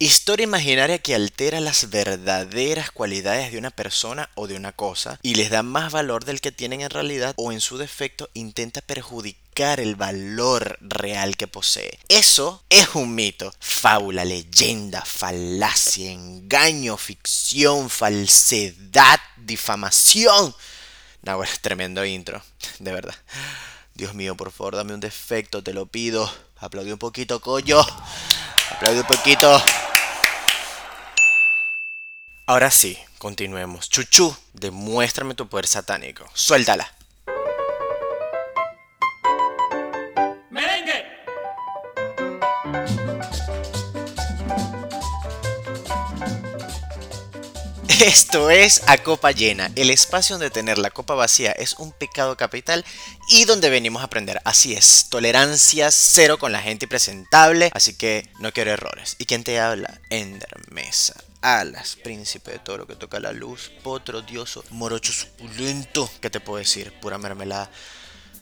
Historia imaginaria que altera las verdaderas cualidades de una persona o de una cosa y les da más valor del que tienen en realidad o en su defecto intenta perjudicar el valor real que posee. Eso es un mito. Fábula, leyenda, falacia, engaño, ficción, falsedad, difamación. No, bueno, tremendo intro, de verdad. Dios mío, por favor, dame un defecto, te lo pido. Aplaudí un poquito, coño. Aplaudí un poquito. Ahora sí, continuemos. Chuchu, demuéstrame tu poder satánico. Suéltala. ¡Merengue! Esto es A Copa Llena, el espacio donde tener la copa vacía es un pecado capital y donde venimos a aprender. Así es, tolerancia cero con la gente presentable, así que no quiero errores. ¿Y quién te habla? Ender Mesa. Alas, príncipe de todo lo que toca la luz, potro, dioso, morocho suculento. ¿Qué te puedo decir? Pura mermelada.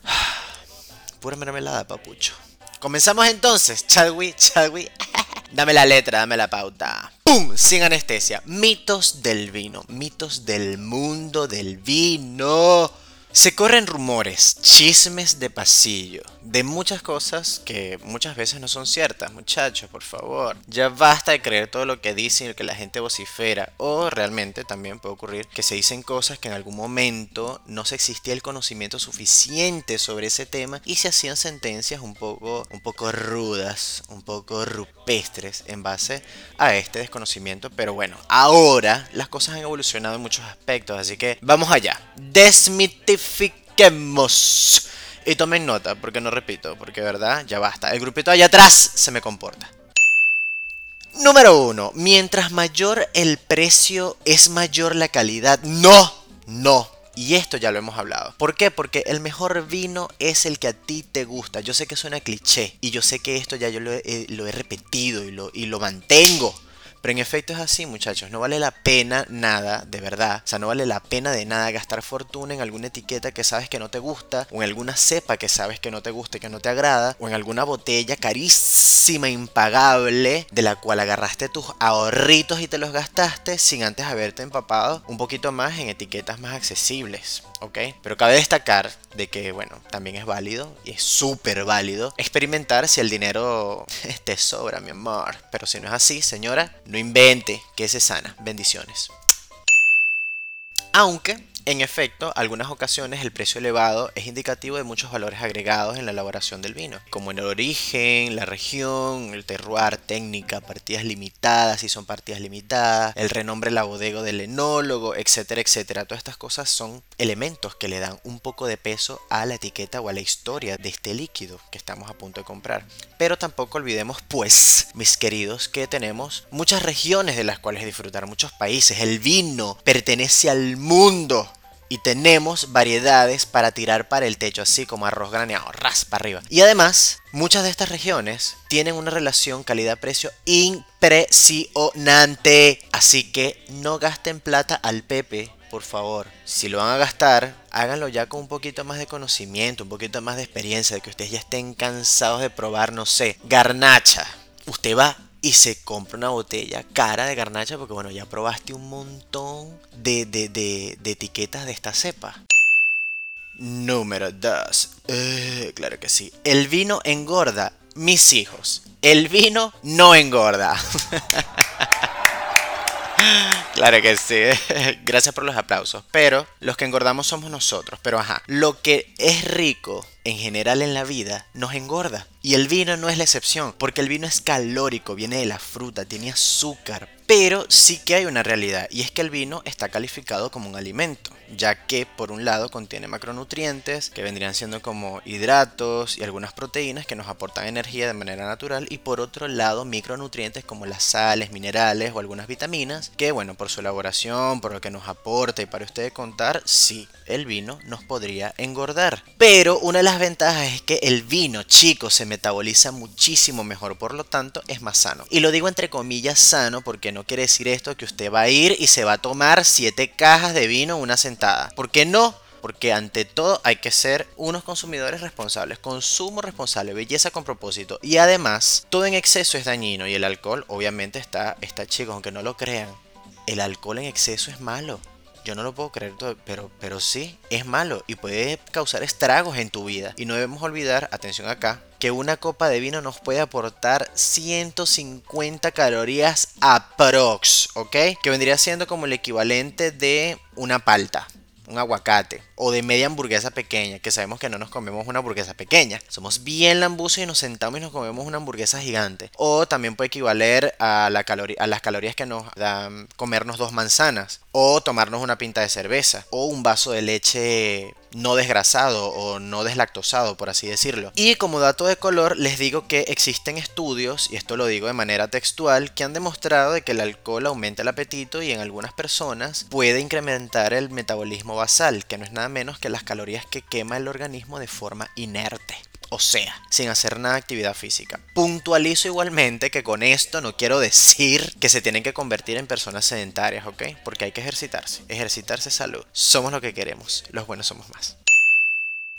Pura mermelada, papucho. Comenzamos entonces, Chadwi, Chadwi. Dame la letra, dame la pauta. ¡Pum! Sin anestesia. Mitos del vino. Mitos del mundo del vino. Se corren rumores, chismes de pasillo, de muchas cosas que muchas veces no son ciertas, muchachos, por favor. Ya basta de creer todo lo que dicen y que la gente vocifera. O realmente también puede ocurrir que se dicen cosas que en algún momento no se existía el conocimiento suficiente sobre ese tema y se hacían sentencias un poco, un poco rudas, un poco rupestres en base a este desconocimiento. Pero bueno, ahora las cosas han evolucionado en muchos aspectos, así que vamos allá. Desmitifiquemos. Y tomen nota, porque no repito, porque verdad, ya basta. El grupito allá atrás se me comporta. Número 1. Mientras mayor el precio, es mayor la calidad. No, no. Y esto ya lo hemos hablado. ¿Por qué? Porque el mejor vino es el que a ti te gusta. Yo sé que suena cliché. Y yo sé que esto ya yo lo he, lo he repetido y lo, y lo mantengo. Pero en efecto es así, muchachos. No vale la pena nada, de verdad. O sea, no vale la pena de nada gastar fortuna en alguna etiqueta que sabes que no te gusta, o en alguna cepa que sabes que no te gusta y que no te agrada, o en alguna botella carísima, impagable, de la cual agarraste tus ahorritos y te los gastaste sin antes haberte empapado un poquito más en etiquetas más accesibles. ¿ok? Pero cabe destacar de que, bueno, también es válido y es súper válido experimentar si el dinero te sobra, mi amor. Pero si no es así, señora, no invente que se sana. Bendiciones. Aunque en efecto, algunas ocasiones el precio elevado es indicativo de muchos valores agregados en la elaboración del vino, como en el origen, la región, el terroir, técnica, partidas limitadas, si son partidas limitadas, el renombre la bodega del enólogo, etcétera, etcétera. Todas estas cosas son elementos que le dan un poco de peso a la etiqueta o a la historia de este líquido que estamos a punto de comprar. Pero tampoco olvidemos, pues, mis queridos, que tenemos muchas regiones de las cuales disfrutar, muchos países. El vino pertenece al mundo y tenemos variedades para tirar para el techo, así como arroz graneado, raspa arriba. Y además, muchas de estas regiones tienen una relación calidad-precio impresionante. Así que no gasten plata al pepe, por favor. Si lo van a gastar, háganlo ya con un poquito más de conocimiento, un poquito más de experiencia, de que ustedes ya estén cansados de probar, no sé, garnacha. Usted va y se compra una botella cara de garnacha porque bueno, ya probaste un montón de, de, de, etiquetas de esta cepa. Número 2. claro que sí. El vino engorda. Mis hijos. El vino no engorda. Claro que sí. Gracias por los aplausos. Pero los que engordamos somos nosotros. Pero ajá. Lo que es rico en general en la vida nos engorda. Y el vino no es la excepción, porque el vino es calórico, viene de la fruta, tiene azúcar. Pero sí que hay una realidad, y es que el vino está calificado como un alimento, ya que por un lado contiene macronutrientes, que vendrían siendo como hidratos y algunas proteínas que nos aportan energía de manera natural, y por otro lado micronutrientes como las sales, minerales o algunas vitaminas, que bueno, por su elaboración, por lo que nos aporta y para ustedes contar, sí, el vino nos podría engordar. Pero una de las ventajas es que el vino, chicos, se metaboliza muchísimo mejor, por lo tanto es más sano. Y lo digo entre comillas sano porque no quiere decir esto que usted va a ir y se va a tomar 7 cajas de vino en una sentada. ¿Por qué no? porque ante todo hay que ser unos consumidores responsables, consumo responsable, belleza con propósito. Y además, todo en exceso es dañino y el alcohol obviamente está, está chico, aunque no lo crean. El alcohol en exceso es malo. Yo no lo puedo creer, pero, pero sí, es malo y puede causar estragos en tu vida. Y no debemos olvidar, atención acá, que una copa de vino nos puede aportar 150 calorías aprox, ¿ok? Que vendría siendo como el equivalente de una palta un aguacate o de media hamburguesa pequeña, que sabemos que no nos comemos una hamburguesa pequeña. Somos bien lambusos y nos sentamos y nos comemos una hamburguesa gigante. O también puede equivaler a, la a las calorías que nos dan comernos dos manzanas. O tomarnos una pinta de cerveza. O un vaso de leche no desgrasado o no deslactosado, por así decirlo. Y como dato de color, les digo que existen estudios, y esto lo digo de manera textual, que han demostrado de que el alcohol aumenta el apetito y en algunas personas puede incrementar el metabolismo basal, que no es nada menos que las calorías que quema el organismo de forma inerte o sea, sin hacer nada de actividad física. Puntualizo igualmente que con esto no quiero decir que se tienen que convertir en personas sedentarias, ¿ok? Porque hay que ejercitarse. Ejercitarse salud. Somos lo que queremos. Los buenos somos más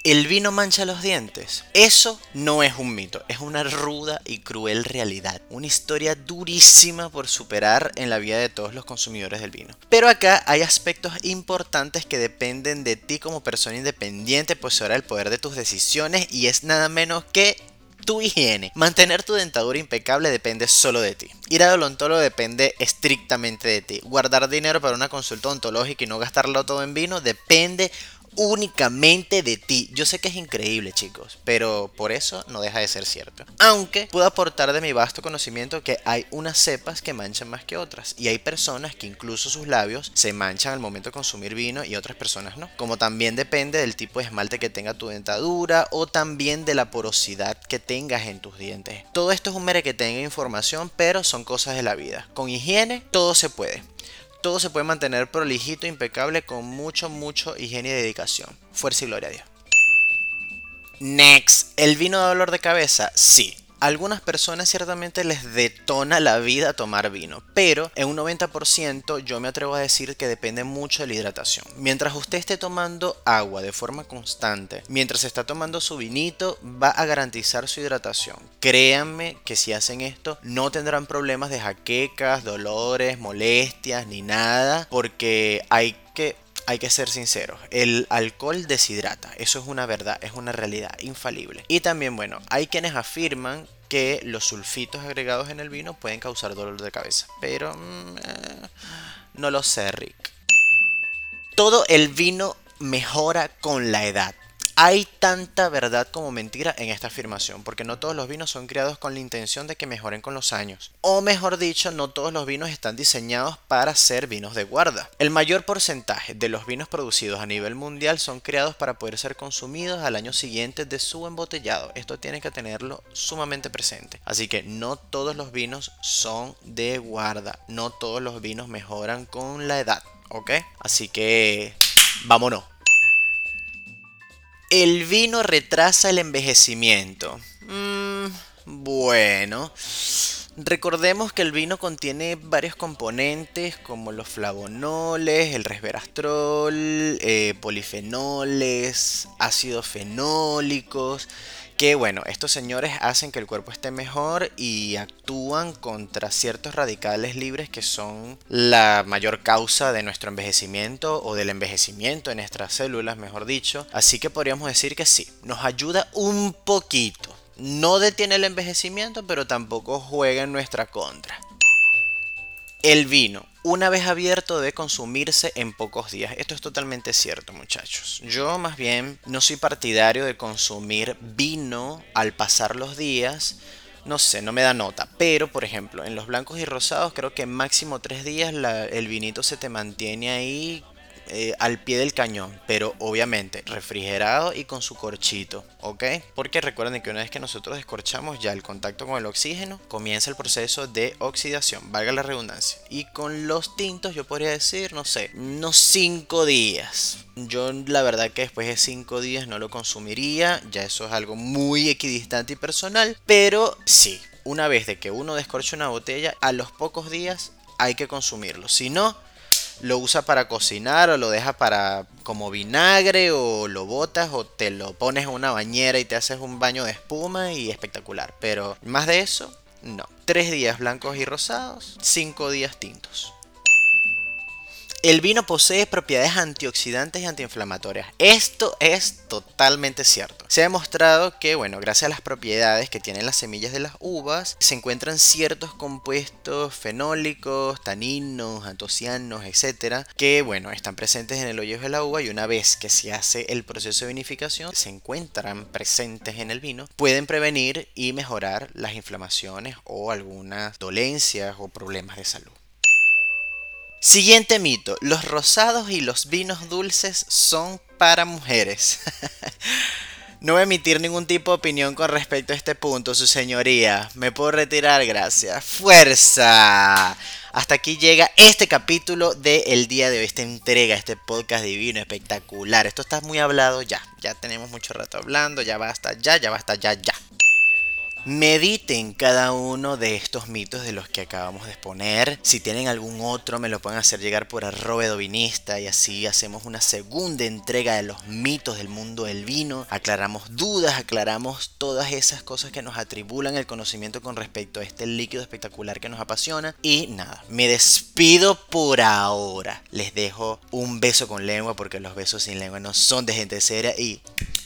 el vino mancha los dientes. Eso no es un mito, es una ruda y cruel realidad. Una historia durísima por superar en la vida de todos los consumidores del vino. Pero acá hay aspectos importantes que dependen de ti como persona independiente, pues ahora el poder de tus decisiones y es nada menos que tu higiene. Mantener tu dentadura impecable depende solo de ti. Ir al odontólogo depende estrictamente de ti. Guardar dinero para una consulta odontológica y no gastarlo todo en vino depende únicamente de ti. Yo sé que es increíble, chicos, pero por eso no deja de ser cierto. Aunque puedo aportar de mi vasto conocimiento que hay unas cepas que manchan más que otras y hay personas que incluso sus labios se manchan al momento de consumir vino y otras personas no. Como también depende del tipo de esmalte que tenga tu dentadura o también de la porosidad que tengas en tus dientes. Todo esto es un mere que tenga información, pero son cosas de la vida. Con higiene todo se puede todo se puede mantener prolijito, impecable, con mucho, mucho higiene y dedicación. Fuerza y gloria a Dios. Next. ¿El vino da dolor de cabeza? Sí algunas personas ciertamente les detona la vida tomar vino, pero en un 90% yo me atrevo a decir que depende mucho de la hidratación. Mientras usted esté tomando agua de forma constante, mientras está tomando su vinito, va a garantizar su hidratación. Créanme que si hacen esto no tendrán problemas de jaquecas, dolores, molestias ni nada, porque hay que hay que ser sinceros, el alcohol deshidrata, eso es una verdad, es una realidad infalible. Y también, bueno, hay quienes afirman que los sulfitos agregados en el vino pueden causar dolor de cabeza, pero mm, eh, no lo sé, Rick. Todo el vino mejora con la edad. Hay tanta verdad como mentira en esta afirmación, porque no todos los vinos son creados con la intención de que mejoren con los años. O mejor dicho, no todos los vinos están diseñados para ser vinos de guarda. El mayor porcentaje de los vinos producidos a nivel mundial son creados para poder ser consumidos al año siguiente de su embotellado. Esto tiene que tenerlo sumamente presente. Así que no todos los vinos son de guarda. No todos los vinos mejoran con la edad. ¿Ok? Así que vámonos. El vino retrasa el envejecimiento. Mm, bueno. Recordemos que el vino contiene varios componentes como los flavonoles, el resveratrol, eh, polifenoles, ácidos fenólicos, que bueno, estos señores hacen que el cuerpo esté mejor y actúan contra ciertos radicales libres que son la mayor causa de nuestro envejecimiento o del envejecimiento en nuestras células, mejor dicho. Así que podríamos decir que sí, nos ayuda un poquito. No detiene el envejecimiento, pero tampoco juega en nuestra contra. El vino, una vez abierto, debe consumirse en pocos días. Esto es totalmente cierto, muchachos. Yo más bien no soy partidario de consumir vino al pasar los días. No sé, no me da nota. Pero, por ejemplo, en los blancos y rosados creo que máximo tres días el vinito se te mantiene ahí eh, al pie del cañón, pero obviamente refrigerado y con su corchito, ¿ok? Porque recuerden que una vez que nosotros descorchamos ya el contacto con el oxígeno, comienza el proceso de oxidación, valga la redundancia. Y con los tintos yo podría decir, no sé, unos 5 días. Yo la verdad que después de 5 días no lo consumiría, ya eso es algo muy equidistante y personal, pero sí, una vez de que uno descorcha una botella, a los pocos días hay que consumirlo. Si no, lo usa para cocinar o lo deja para como vinagre o lo botas o te lo pones en una bañera y te haces un baño de espuma y espectacular. Pero más de eso, no. Tres días blancos y rosados, cinco días tintos. El vino posee propiedades antioxidantes y antiinflamatorias. Esto es totalmente cierto. Se ha demostrado que, bueno, gracias a las propiedades que tienen las semillas de las uvas, se encuentran ciertos compuestos fenólicos, taninos, antocianos, etcétera, que, bueno, están presentes en el hoyo de la uva y una vez que se hace el proceso de vinificación, se encuentran presentes en el vino, pueden prevenir y mejorar las inflamaciones o algunas dolencias o problemas de salud. Siguiente mito, los rosados y los vinos dulces son para mujeres. no voy a emitir ningún tipo de opinión con respecto a este punto, su señoría. Me puedo retirar, gracias. ¡Fuerza! Hasta aquí llega este capítulo del día de hoy, esta entrega, este podcast divino, espectacular. Esto está muy hablado ya, ya tenemos mucho rato hablando, ya basta, ya, ya basta, ya, ya. Mediten cada uno de estos mitos de los que acabamos de exponer. Si tienen algún otro, me lo pueden hacer llegar por arroba dovinista y así hacemos una segunda entrega de los mitos del mundo del vino. Aclaramos dudas, aclaramos todas esas cosas que nos atribulan el conocimiento con respecto a este líquido espectacular que nos apasiona. Y nada, me despido por ahora. Les dejo un beso con lengua porque los besos sin lengua no son de gente seria y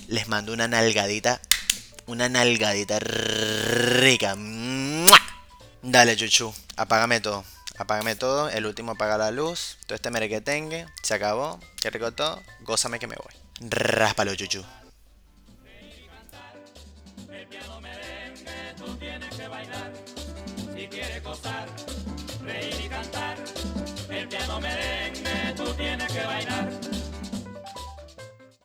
les mando una nalgadita una nalgadita rica. Dale, chuchu, apágame todo. Apágame todo, el último apaga la luz, todo este merequetengue, se acabó, qué rico todo, gózame que me voy. Ráspalo, chuchu. Reír y cantar, el piano merengue tú tienes que bailar.